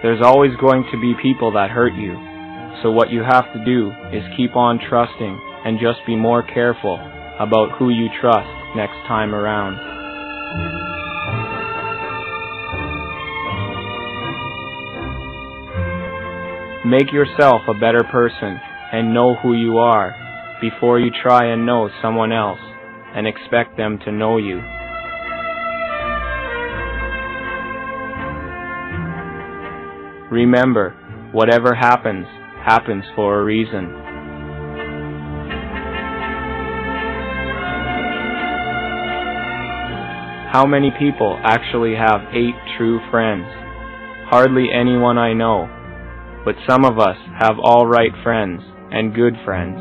There's always going to be people that hurt you. So what you have to do is keep on trusting and just be more careful about who you trust next time around. Make yourself a better person and know who you are before you try and know someone else and expect them to know you. Remember, whatever happens, happens for a reason. How many people actually have eight true friends? Hardly anyone I know. But some of us have all right friends and good friends.